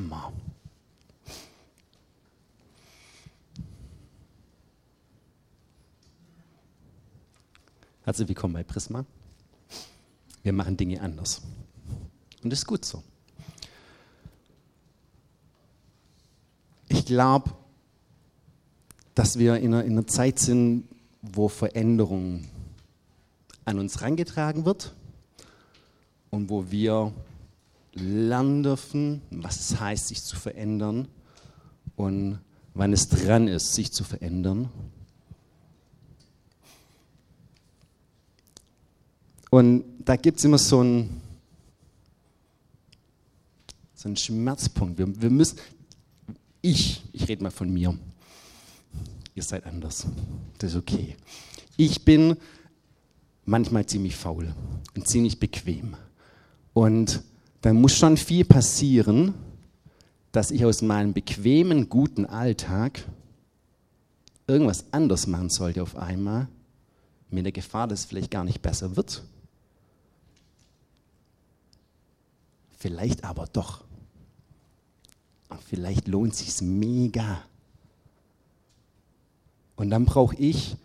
Hammer. Herzlich willkommen bei Prisma. Wir machen Dinge anders. Und das ist gut so. Ich glaube, dass wir in einer, in einer Zeit sind, wo Veränderung an uns herangetragen wird und wo wir lernen dürfen, was es heißt, sich zu verändern und wann es dran ist, sich zu verändern. Und da gibt es immer so einen, so einen Schmerzpunkt. Wir, wir müssen, ich, ich rede mal von mir, ihr seid anders, das ist okay. Ich bin manchmal ziemlich faul und ziemlich bequem. Und dann muss schon viel passieren, dass ich aus meinem bequemen, guten Alltag irgendwas anders machen sollte auf einmal, mit der Gefahr, dass es vielleicht gar nicht besser wird. Vielleicht aber doch. Vielleicht lohnt sich mega. Und dann brauche ich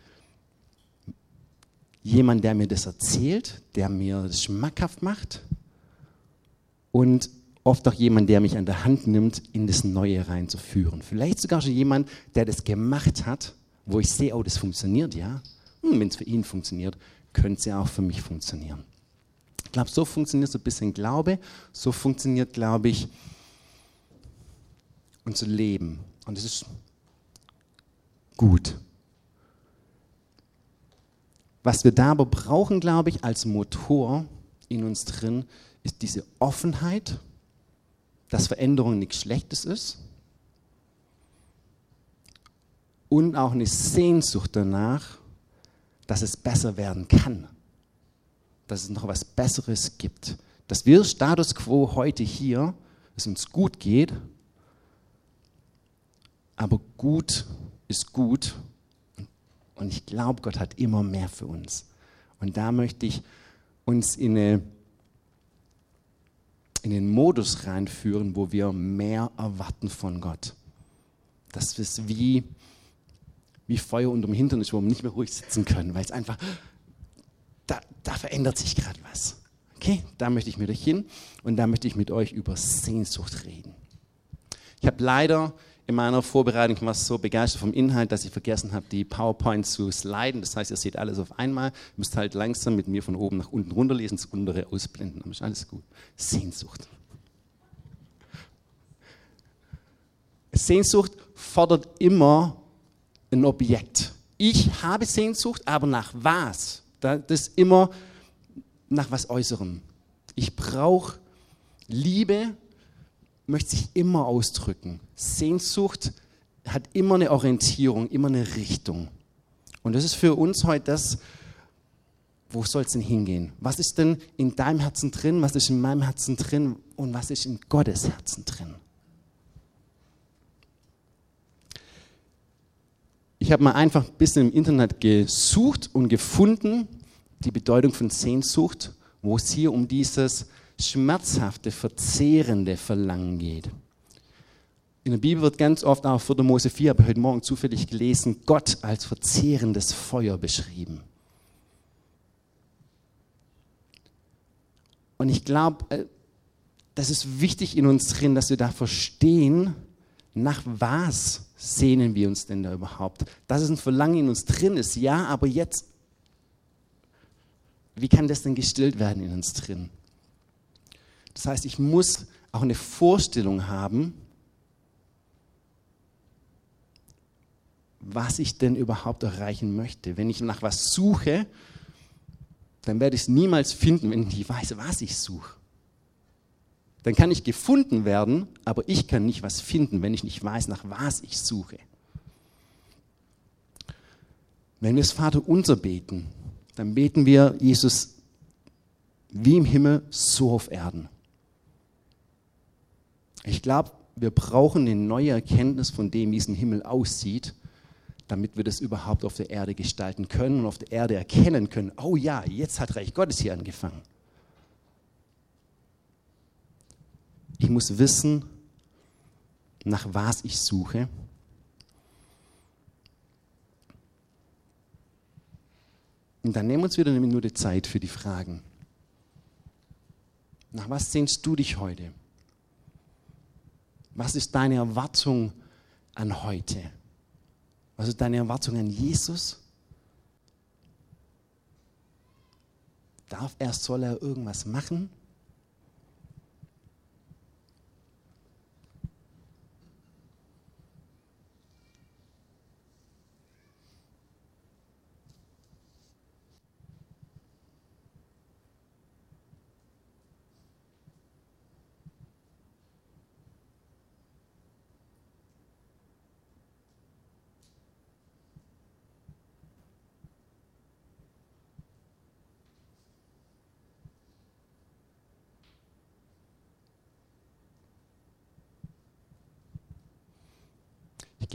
jemanden, der mir das erzählt, der mir das schmackhaft macht und oft auch jemand, der mich an der Hand nimmt, in das Neue reinzuführen. Vielleicht sogar schon jemand, der das gemacht hat, wo ich sehe, oh, das funktioniert, ja. Hm, Wenn es für ihn funktioniert, könnte es ja auch für mich funktionieren. Ich glaube, so funktioniert so ein bisschen Glaube, so funktioniert, glaube ich, unser Leben. Und es ist gut. Was wir da aber brauchen, glaube ich, als Motor in uns drin, ist diese Offenheit, dass Veränderung nichts Schlechtes ist und auch eine Sehnsucht danach, dass es besser werden kann, dass es noch was Besseres gibt, dass wir Status quo heute hier, es uns gut geht, aber gut ist gut und ich glaube, Gott hat immer mehr für uns. Und da möchte ich uns in eine in den Modus reinführen, wo wir mehr erwarten von Gott. Das ist wie, wie Feuer unterm Hintern ist, wo wir nicht mehr ruhig sitzen können, weil es einfach, da, da verändert sich gerade was. Okay, da möchte ich mit euch hin und da möchte ich mit euch über Sehnsucht reden. Ich habe leider in meiner Vorbereitung war so begeistert vom Inhalt, dass ich vergessen habe, die PowerPoint zu sliden. Das heißt, ihr seht alles auf einmal. Müsst halt langsam mit mir von oben nach unten runterlesen, das untere ausblenden. Aber ist alles gut. Sehnsucht. Sehnsucht fordert immer ein Objekt. Ich habe Sehnsucht, aber nach was? Das ist immer nach was Äußerem. Ich brauche Liebe, möchte sich immer ausdrücken. Sehnsucht hat immer eine Orientierung, immer eine Richtung. Und das ist für uns heute das, wo soll es denn hingehen? Was ist denn in deinem Herzen drin? Was ist in meinem Herzen drin? Und was ist in Gottes Herzen drin? Ich habe mal einfach ein bisschen im Internet gesucht und gefunden, die Bedeutung von Sehnsucht, wo es hier um dieses schmerzhafte, verzehrende Verlangen geht. In der Bibel wird ganz oft auch 4. Mose 4, habe ich heute Morgen zufällig gelesen, Gott als verzehrendes Feuer beschrieben. Und ich glaube, äh, das ist wichtig in uns drin, dass wir da verstehen, nach was sehnen wir uns denn da überhaupt? Dass es ein Verlangen in uns drin ist, ja, aber jetzt, wie kann das denn gestillt werden in uns drin? Das heißt, ich muss auch eine Vorstellung haben, was ich denn überhaupt erreichen möchte. Wenn ich nach was suche, dann werde ich es niemals finden, wenn ich nicht weiß, was ich suche. Dann kann ich gefunden werden, aber ich kann nicht was finden, wenn ich nicht weiß, nach was ich suche. Wenn wir das Vater unser beten, dann beten wir Jesus wie im Himmel, so auf Erden. Ich glaube, wir brauchen eine neue Erkenntnis von dem, wie es im Himmel aussieht, damit wir das überhaupt auf der Erde gestalten können und auf der Erde erkennen können, oh ja, jetzt hat Reich Gottes hier angefangen. Ich muss wissen, nach was ich suche. Und dann nehmen wir uns wieder eine Minute Zeit für die Fragen. Nach was sehnst du dich heute? Was ist deine Erwartung an heute? Was ist deine Erwartung an Jesus? Darf er, soll er irgendwas machen?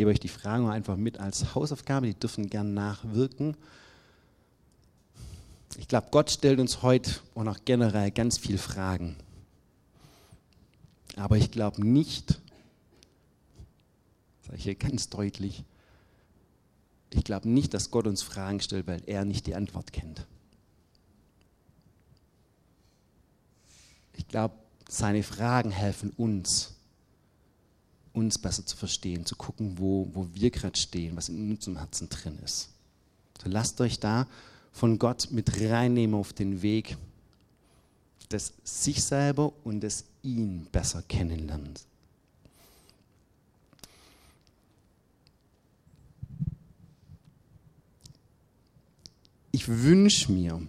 Gebe euch die Fragen einfach mit als Hausaufgabe, die dürfen gern nachwirken. Ich glaube, Gott stellt uns heute und auch generell ganz viele Fragen. Aber ich glaube nicht, sage ich hier ganz deutlich, ich glaube nicht, dass Gott uns Fragen stellt, weil er nicht die Antwort kennt. Ich glaube, seine Fragen helfen uns, uns besser zu verstehen, zu gucken, wo, wo wir gerade stehen, was in unserem Herzen drin ist. So lasst euch da von Gott mit reinnehmen auf den Weg des sich selber und des ihn besser kennenlernen. Ich wünsche mir,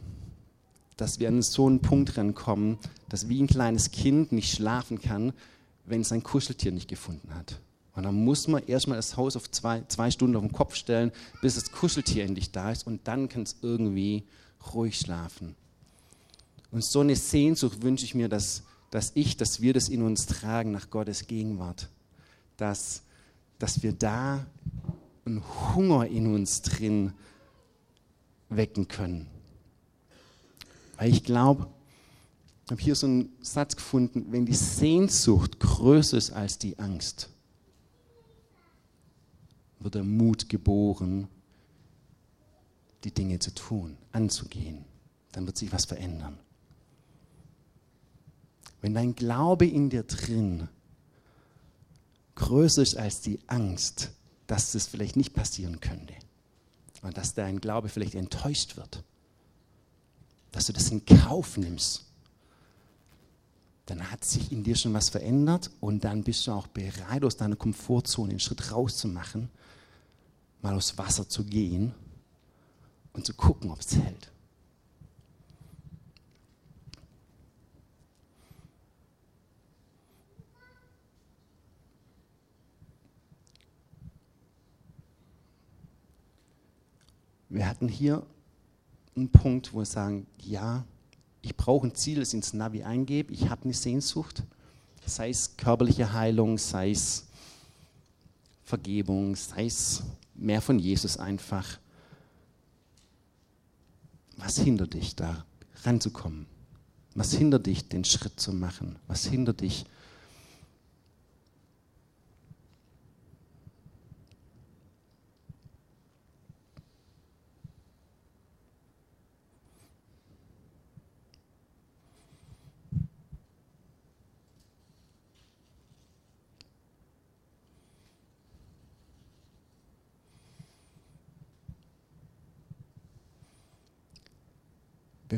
dass wir an so einen Punkt rankommen, dass wie ein kleines Kind nicht schlafen kann, wenn es sein Kuscheltier nicht gefunden hat. Und dann muss man erstmal das Haus auf zwei, zwei Stunden auf den Kopf stellen, bis das Kuscheltier endlich da ist und dann kann es irgendwie ruhig schlafen. Und so eine Sehnsucht wünsche ich mir, dass, dass ich, dass wir das in uns tragen nach Gottes Gegenwart. Dass, dass wir da einen Hunger in uns drin wecken können. Weil ich glaube, ich habe hier so einen Satz gefunden, wenn die Sehnsucht größer ist als die Angst, wird der Mut geboren, die Dinge zu tun, anzugehen. Dann wird sich was verändern. Wenn dein Glaube in dir drin größer ist als die Angst, dass das vielleicht nicht passieren könnte und dass dein Glaube vielleicht enttäuscht wird, dass du das in Kauf nimmst, dann hat sich in dir schon was verändert und dann bist du auch bereit, aus deiner Komfortzone einen Schritt rauszumachen, mal aufs Wasser zu gehen und zu gucken, ob es hält. Wir hatten hier einen Punkt, wo wir sagen, ja, ich brauche ein Ziel, das ins Navi eingebe, ich habe eine Sehnsucht, sei es körperliche Heilung, sei es Vergebung, sei es mehr von Jesus einfach. Was hindert dich da ranzukommen? Was hindert dich, den Schritt zu machen? Was hindert dich,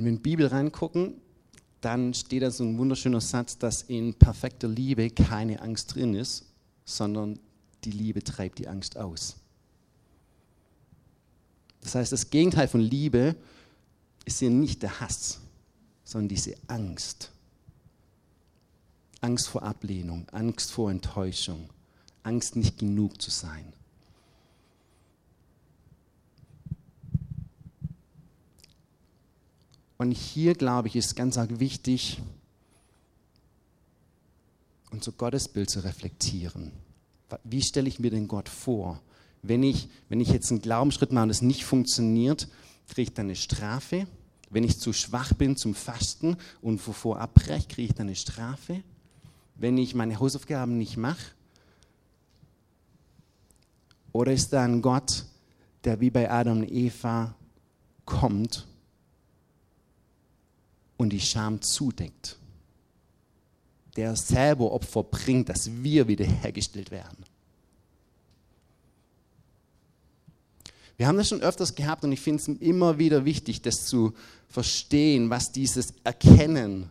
Wenn wir in die Bibel reingucken, dann steht da so ein wunderschöner Satz, dass in perfekter Liebe keine Angst drin ist, sondern die Liebe treibt die Angst aus. Das heißt, das Gegenteil von Liebe ist hier nicht der Hass, sondern diese Angst. Angst vor Ablehnung, Angst vor Enttäuschung, Angst nicht genug zu sein. Und hier, glaube ich, ist ganz arg wichtig, unser Gottesbild zu reflektieren. Wie stelle ich mir den Gott vor? Wenn ich, wenn ich jetzt einen Glaubensschritt mache und es nicht funktioniert, kriege ich dann eine Strafe. Wenn ich zu schwach bin zum Fasten und wovor abbreche, kriege ich dann eine Strafe. Wenn ich meine Hausaufgaben nicht mache, Oder ist da ein Gott, der wie bei Adam und Eva kommt und die Scham zudeckt? Der selber Opfer bringt, dass wir wiederhergestellt werden. Wir haben das schon öfters gehabt und ich finde es immer wieder wichtig, das zu verstehen, was dieses Erkennen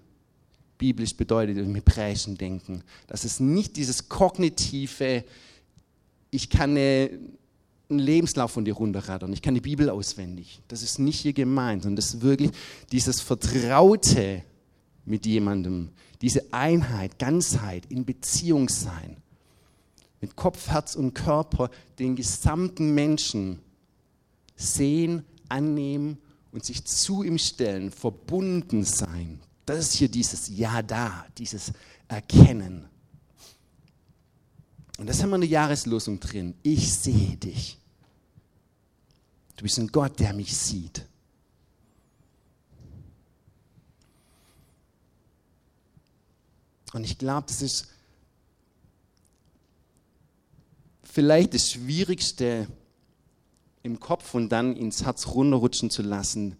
biblisch bedeutet im hebräischen Denken. Dass es nicht dieses kognitive, ich kann eine, einen Lebenslauf von dir runterrattern, ich kann die Bibel auswendig. Das ist nicht hier gemeint, sondern das ist wirklich dieses Vertraute mit jemandem, diese Einheit, Ganzheit, in Beziehung sein. Mit Kopf, Herz und Körper den gesamten Menschen sehen, annehmen und sich zu ihm stellen, verbunden sein. Das ist hier dieses Ja da, dieses Erkennen. Und das haben wir in der Jahreslosung drin. Ich sehe dich. Du bist ein Gott, der mich sieht. Und ich glaube, das ist vielleicht das Schwierigste im Kopf und dann ins Herz runterrutschen zu lassen,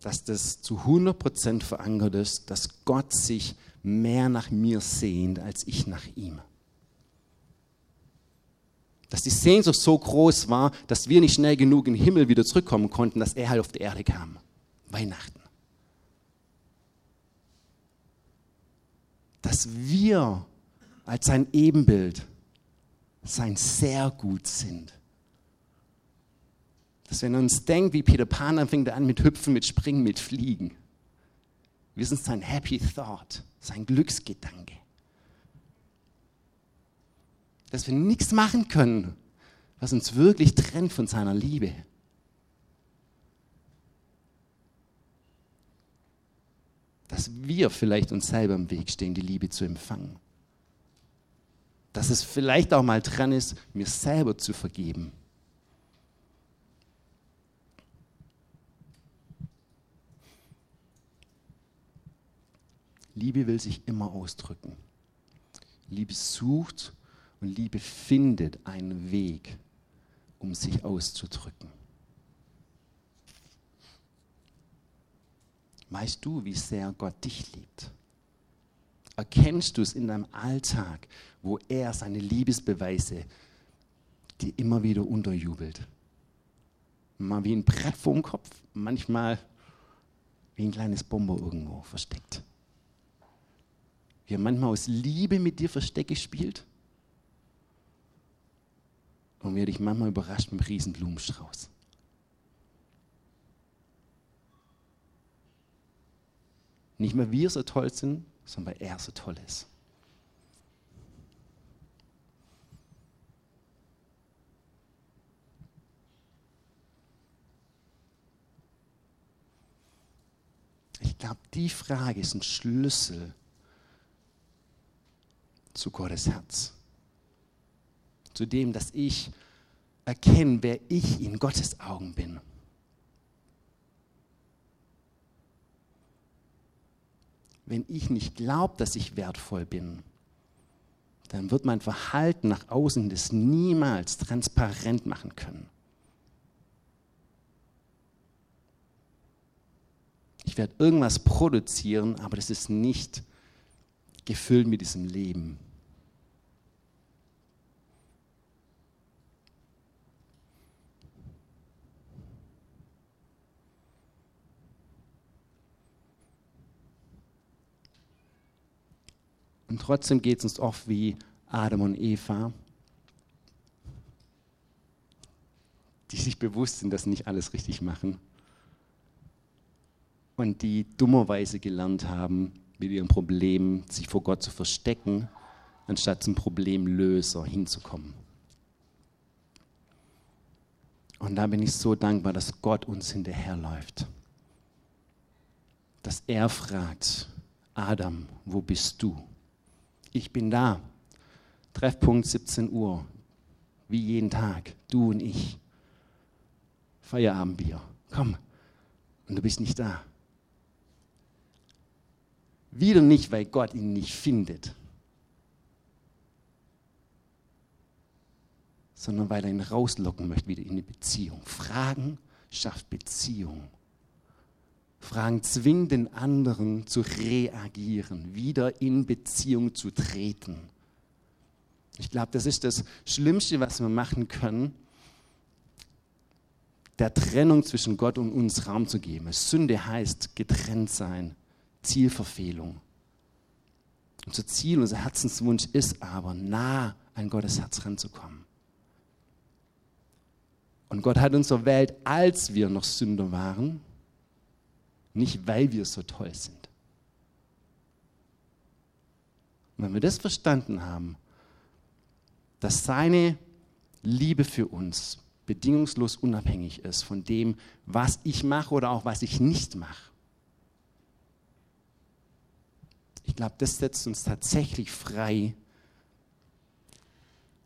dass das zu 100% verankert ist, dass Gott sich mehr nach mir sehnt als ich nach ihm. Dass die Sehnsucht so groß war, dass wir nicht schnell genug in den Himmel wieder zurückkommen konnten, dass er halt auf die Erde kam. Weihnachten. Dass wir als sein Ebenbild sein sehr gut sind dass wenn er uns denkt, wie Peter Pan, dann fängt er an mit Hüpfen, mit Springen, mit Fliegen. Wir sind sein Happy Thought, sein Glücksgedanke. Dass wir nichts machen können, was uns wirklich trennt von seiner Liebe. Dass wir vielleicht uns selber im Weg stehen, die Liebe zu empfangen. Dass es vielleicht auch mal dran ist, mir selber zu vergeben Liebe will sich immer ausdrücken. Liebe sucht und Liebe findet einen Weg, um sich auszudrücken. Weißt du, wie sehr Gott dich liebt? Erkennst du es in deinem Alltag, wo er seine Liebesbeweise dir immer wieder unterjubelt? Mal wie ein Brett vorm Kopf, manchmal wie ein kleines Bomber irgendwo versteckt wie er manchmal aus Liebe mit dir Verstecke spielt und wie er dich manchmal überrascht mit einem riesen Blumenstrauß. Nicht mehr wir so toll sind, sondern weil er so toll ist. Ich glaube, die Frage ist ein Schlüssel zu Gottes Herz. Zu dem, dass ich erkenne, wer ich in Gottes Augen bin. Wenn ich nicht glaube, dass ich wertvoll bin, dann wird mein Verhalten nach außen das niemals transparent machen können. Ich werde irgendwas produzieren, aber das ist nicht gefüllt mit diesem Leben. Und trotzdem geht es uns oft wie Adam und Eva, die sich bewusst sind, dass sie nicht alles richtig machen und die dummerweise gelernt haben, mit ihrem Problem sich vor Gott zu verstecken, anstatt zum Problemlöser hinzukommen. Und da bin ich so dankbar, dass Gott uns hinterherläuft. Dass er fragt, Adam, wo bist du? Ich bin da. Treffpunkt 17 Uhr. Wie jeden Tag. Du und ich. Feierabendbier. Komm. Und du bist nicht da. Wieder nicht, weil Gott ihn nicht findet, sondern weil er ihn rauslocken möchte, wieder in eine Beziehung. Fragen schafft Beziehung. Fragen zwingen den anderen zu reagieren, wieder in Beziehung zu treten. Ich glaube, das ist das Schlimmste, was wir machen können, der Trennung zwischen Gott und uns Raum zu geben. Sünde heißt getrennt sein, Zielverfehlung. Unser Ziel, unser Herzenswunsch ist aber, nah an Gottes Herz ranzukommen. Und Gott hat uns erwählt, als wir noch Sünder waren, nicht weil wir so toll sind. Und wenn wir das verstanden haben, dass seine Liebe für uns bedingungslos unabhängig ist von dem, was ich mache oder auch was ich nicht mache. Ich glaube, das setzt uns tatsächlich frei,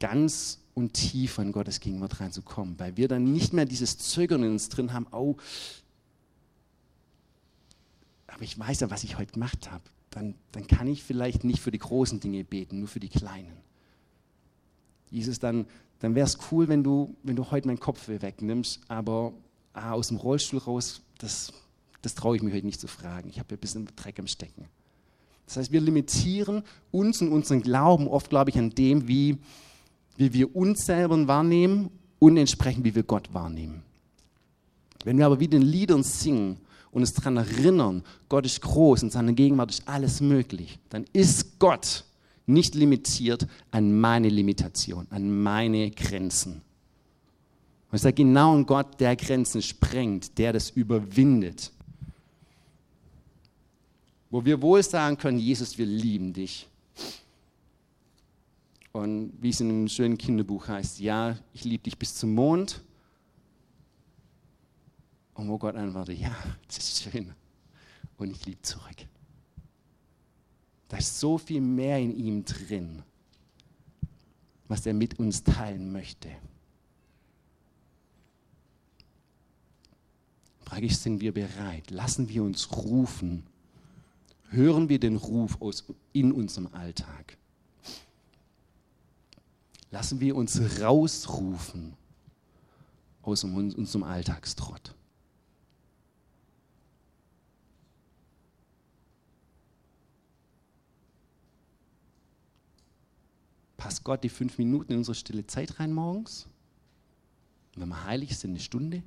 ganz und tief an Gottes Gegenwart reinzukommen, weil wir dann nicht mehr dieses Zögern in uns drin haben, oh, aber ich weiß ja, was ich heute gemacht habe. Dann, dann kann ich vielleicht nicht für die großen Dinge beten, nur für die kleinen. Jesus, dann, dann wäre es cool, wenn du, wenn du heute meinen Kopf wegnimmst, aber ah, aus dem Rollstuhl raus, das, das traue ich mir heute nicht zu fragen. Ich habe ja ein bisschen Dreck am Stecken. Das heißt, wir limitieren uns und unseren Glauben oft, glaube ich, an dem, wie, wie wir uns selber wahrnehmen und entsprechend, wie wir Gott wahrnehmen. Wenn wir aber wie den Liedern singen und uns daran erinnern, Gott ist groß und seine Gegenwart ist alles möglich, dann ist Gott nicht limitiert an meine Limitation, an meine Grenzen. Und ich sage genau ein Gott, der Grenzen sprengt, der das überwindet. Wo wir wohl sagen können, Jesus, wir lieben dich. Und wie es in einem schönen Kinderbuch heißt, ja, ich liebe dich bis zum Mond. Und wo Gott antwortet, ja, das ist schön. Und ich liebe zurück. Da ist so viel mehr in ihm drin, was er mit uns teilen möchte. Frage ich, sind wir bereit? Lassen wir uns rufen? Hören wir den Ruf aus, in unserem Alltag? Lassen wir uns rausrufen aus unserem Alltagstrott? Passt Gott die fünf Minuten in unsere stille Zeit rein morgens? Und wenn wir heilig sind, eine Stunde?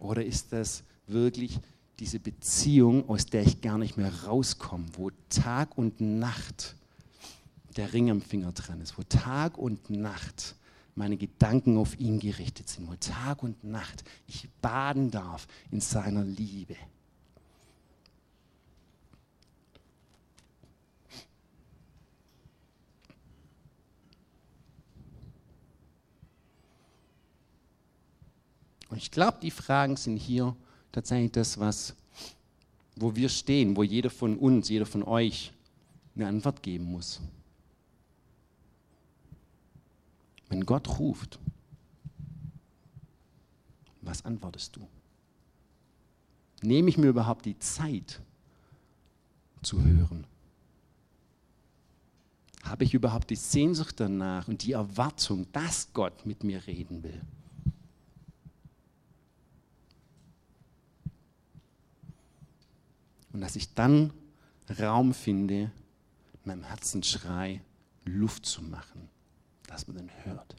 Oder ist das wirklich diese Beziehung, aus der ich gar nicht mehr rauskomme, wo Tag und Nacht der Ring am Finger dran ist, wo Tag und Nacht meine Gedanken auf ihn gerichtet sind, wo Tag und Nacht ich baden darf in seiner Liebe? Und ich glaube, die Fragen sind hier tatsächlich das, was, wo wir stehen, wo jeder von uns, jeder von euch eine Antwort geben muss. Wenn Gott ruft, was antwortest du? Nehme ich mir überhaupt die Zeit zu hören? Habe ich überhaupt die Sehnsucht danach und die Erwartung, dass Gott mit mir reden will? Und dass ich dann Raum finde, meinem Herzensschrei Luft zu machen, dass man den hört.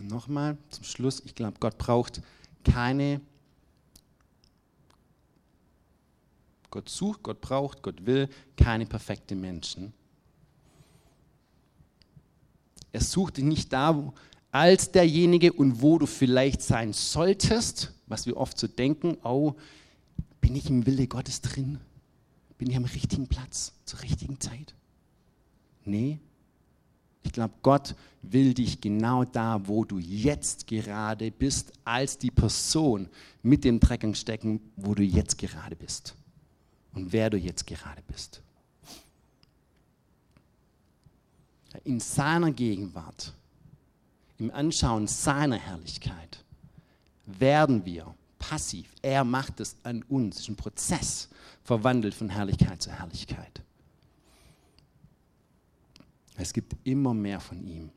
Nochmal zum Schluss, ich glaube, Gott braucht keine, Gott sucht, Gott braucht, Gott will keine perfekten Menschen, er sucht dich nicht da als derjenige und wo du vielleicht sein solltest, was wir oft so denken, oh, bin ich im Wille Gottes drin? Bin ich am richtigen Platz zur richtigen Zeit? Nee. Ich glaube, Gott will dich genau da, wo du jetzt gerade bist, als die Person mit dem Dreck stecken, wo du jetzt gerade bist und wer du jetzt gerade bist. In seiner Gegenwart, im Anschauen seiner Herrlichkeit werden wir passiv. Er macht es an uns. Es ist ein Prozess, verwandelt von Herrlichkeit zu Herrlichkeit. Es gibt immer mehr von ihm.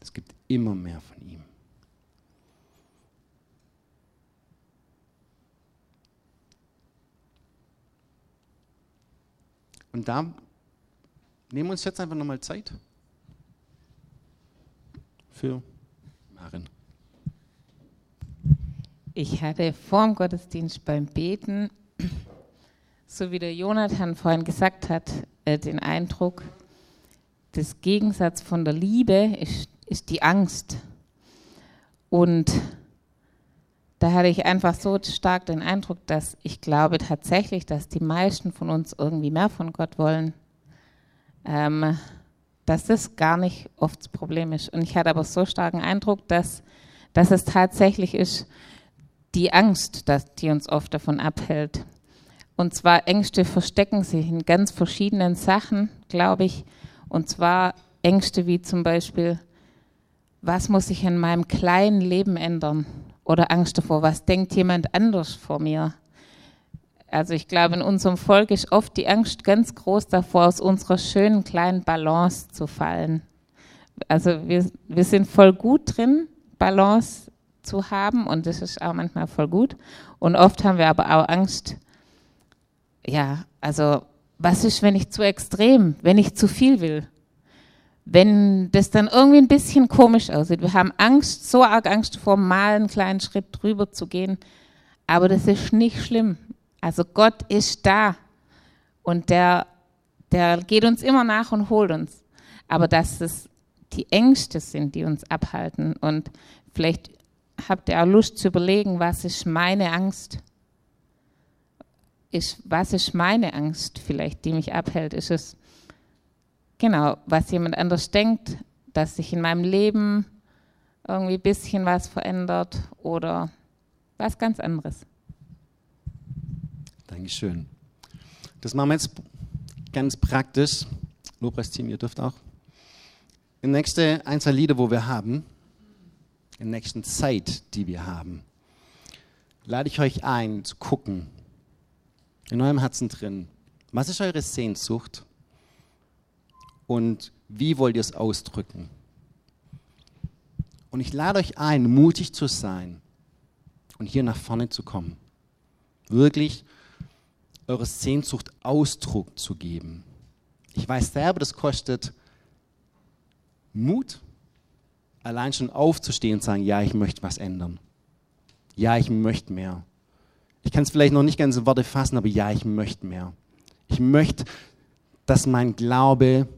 Es gibt immer mehr von ihm. Und da nehmen wir uns jetzt einfach nochmal Zeit für Maren. Ich hatte vor dem Gottesdienst beim Beten, so wie der Jonathan vorhin gesagt hat, äh, den Eindruck, das Gegensatz von der Liebe ist, ist die Angst. Und da hatte ich einfach so stark den Eindruck, dass ich glaube tatsächlich, dass die meisten von uns irgendwie mehr von Gott wollen. Ähm, dass das gar nicht oft das Problem ist. Und ich hatte aber so starken Eindruck, dass, dass es tatsächlich ist die Angst, dass, die uns oft davon abhält. Und zwar Ängste verstecken sich in ganz verschiedenen Sachen, glaube ich. Und zwar Ängste wie zum Beispiel, was muss ich in meinem kleinen Leben ändern? Oder Angst davor, was denkt jemand anders vor mir. Also ich glaube, in unserem Volk ist oft die Angst ganz groß davor, aus unserer schönen kleinen Balance zu fallen. Also wir, wir sind voll gut drin, Balance zu haben und das ist auch manchmal voll gut. Und oft haben wir aber auch Angst, ja, also was ist, wenn ich zu extrem, wenn ich zu viel will? Wenn das dann irgendwie ein bisschen komisch aussieht. Wir haben Angst, so arg Angst vor, mal einen kleinen Schritt drüber zu gehen. Aber das ist nicht schlimm. Also Gott ist da und der, der geht uns immer nach und holt uns. Aber dass es die Ängste sind, die uns abhalten. Und vielleicht habt ihr auch Lust zu überlegen, was ist meine Angst? Ist, was ist meine Angst vielleicht, die mich abhält? Ist es genau, was jemand anders denkt, dass sich in meinem Leben irgendwie ein bisschen was verändert oder was ganz anderes. Dankeschön. Das machen wir jetzt ganz praktisch. Lobpreisteam, ihr dürft auch. In nächste ein, Lieder, wo wir haben, in der nächsten Zeit, die wir haben, lade ich euch ein, zu gucken, in eurem Herzen drin, was ist eure Sehnsucht? Und wie wollt ihr es ausdrücken? Und ich lade euch ein, mutig zu sein und hier nach vorne zu kommen. Wirklich eure Sehnsucht Ausdruck zu geben. Ich weiß selber, das kostet Mut, allein schon aufzustehen und sagen, ja, ich möchte was ändern. Ja, ich möchte mehr. Ich kann es vielleicht noch nicht ganz in Worte fassen, aber ja, ich möchte mehr. Ich möchte, dass mein Glaube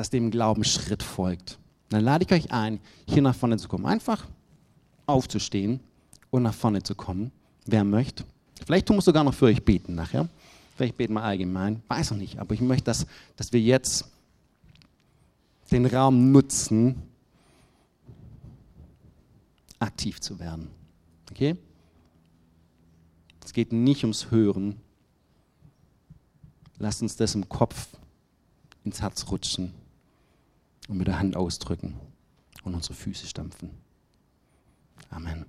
dass dem Glauben Schritt folgt. Dann lade ich euch ein, hier nach vorne zu kommen. Einfach aufzustehen und nach vorne zu kommen, wer möchte. Vielleicht tun wir sogar noch für euch beten nachher. Vielleicht beten wir allgemein, weiß noch nicht. Aber ich möchte, dass, dass wir jetzt den Raum nutzen, aktiv zu werden. Okay? Es geht nicht ums Hören. Lasst uns das im Kopf ins Herz rutschen und mit der Hand ausdrücken und unsere Füße stampfen. Amen.